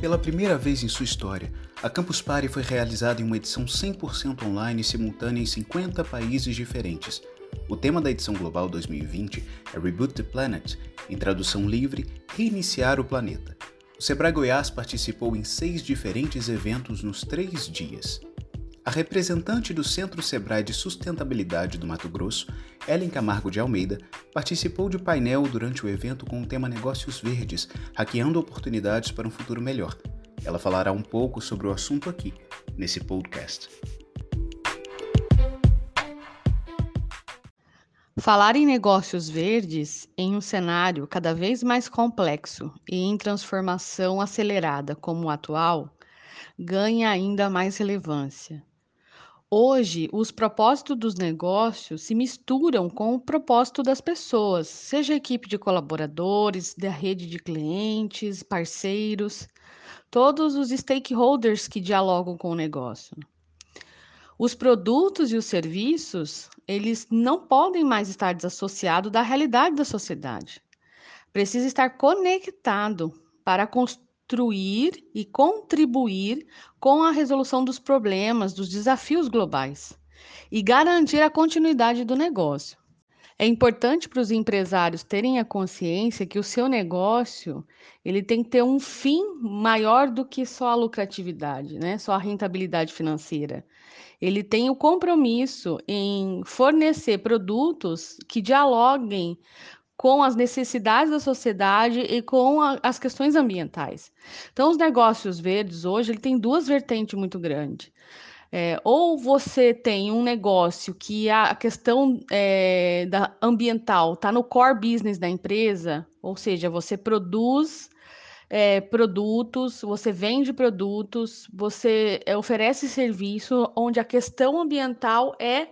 Pela primeira vez em sua história, a Campus Party foi realizada em uma edição 100% online simultânea em 50 países diferentes. O tema da edição global 2020 é Reboot the Planet, em tradução livre, Reiniciar o Planeta. O Sebrae Goiás participou em seis diferentes eventos nos três dias. A representante do Centro Sebrae de Sustentabilidade do Mato Grosso, Ellen Camargo de Almeida, participou de painel durante o evento com o tema Negócios Verdes, hackeando oportunidades para um futuro melhor. Ela falará um pouco sobre o assunto aqui, nesse podcast. Falar em negócios verdes em um cenário cada vez mais complexo e em transformação acelerada como o atual ganha ainda mais relevância. Hoje, os propósitos dos negócios se misturam com o propósito das pessoas, seja a equipe de colaboradores, da rede de clientes, parceiros, todos os stakeholders que dialogam com o negócio. Os produtos e os serviços, eles não podem mais estar desassociados da realidade da sociedade. Precisa estar conectado para construir construir e contribuir com a resolução dos problemas, dos desafios globais e garantir a continuidade do negócio. É importante para os empresários terem a consciência que o seu negócio ele tem que ter um fim maior do que só a lucratividade, né? Só a rentabilidade financeira. Ele tem o compromisso em fornecer produtos que dialoguem com as necessidades da sociedade e com a, as questões ambientais. Então, os negócios verdes hoje ele tem duas vertentes muito grandes. É, ou você tem um negócio que a questão é, da ambiental está no core business da empresa, ou seja, você produz é, produtos, você vende produtos, você é, oferece serviço onde a questão ambiental é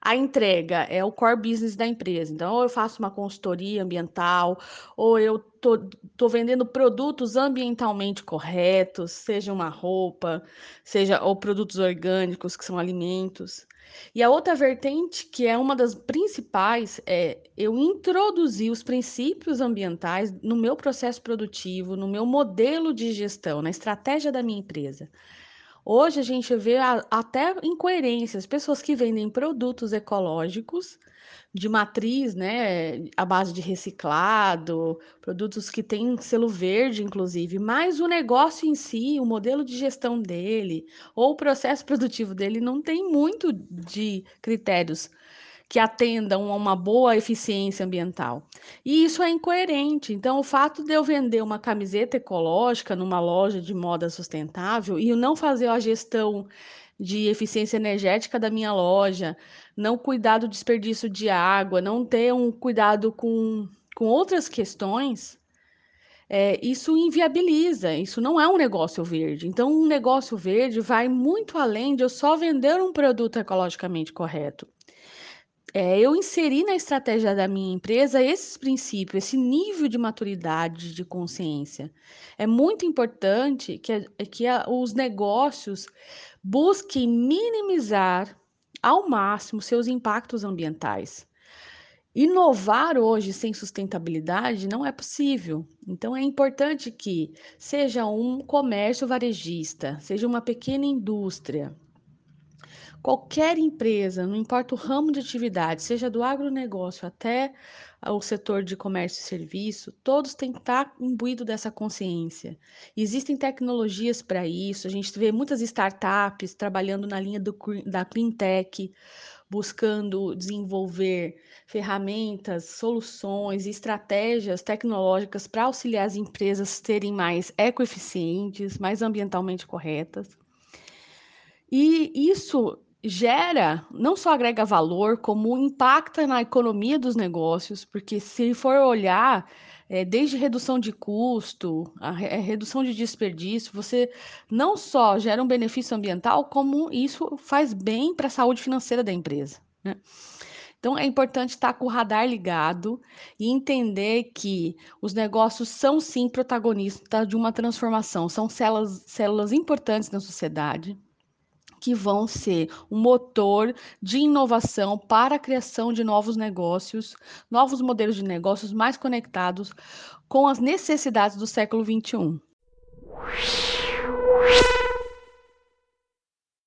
a entrega é o core business da empresa. Então, ou eu faço uma consultoria ambiental, ou eu tô, tô vendendo produtos ambientalmente corretos, seja uma roupa, seja ou produtos orgânicos, que são alimentos. E a outra vertente, que é uma das principais, é eu introduzir os princípios ambientais no meu processo produtivo, no meu modelo de gestão, na estratégia da minha empresa. Hoje a gente vê a, até incoerências, pessoas que vendem produtos ecológicos de matriz, né, à base de reciclado, produtos que têm selo verde, inclusive, mas o negócio em si, o modelo de gestão dele, ou o processo produtivo dele não tem muito de critérios que atendam a uma boa eficiência ambiental. E isso é incoerente. Então, o fato de eu vender uma camiseta ecológica numa loja de moda sustentável e não fazer a gestão de eficiência energética da minha loja, não cuidar do desperdício de água, não ter um cuidado com, com outras questões, é, isso inviabiliza, isso não é um negócio verde. Então, um negócio verde vai muito além de eu só vender um produto ecologicamente correto é, eu inseri na estratégia da minha empresa esses princípios, esse nível de maturidade, de consciência. É muito importante que, que a, os negócios busquem minimizar ao máximo seus impactos ambientais. Inovar hoje sem sustentabilidade não é possível. Então, é importante que seja um comércio varejista, seja uma pequena indústria, Qualquer empresa, não importa o ramo de atividade, seja do agronegócio até o setor de comércio e serviço, todos têm que estar imbuídos dessa consciência. Existem tecnologias para isso, a gente vê muitas startups trabalhando na linha do, da clean tech, buscando desenvolver ferramentas, soluções e estratégias tecnológicas para auxiliar as empresas a serem mais ecoeficientes, mais ambientalmente corretas. E isso gera, não só agrega valor, como impacta na economia dos negócios, porque se for olhar, é, desde redução de custo, a, a é, redução de desperdício, você não só gera um benefício ambiental, como isso faz bem para a saúde financeira da empresa. Né? Então, é importante estar com o radar ligado e entender que os negócios são, sim, protagonistas de uma transformação, são células, células importantes na sociedade que vão ser um motor de inovação para a criação de novos negócios, novos modelos de negócios mais conectados com as necessidades do século XXI.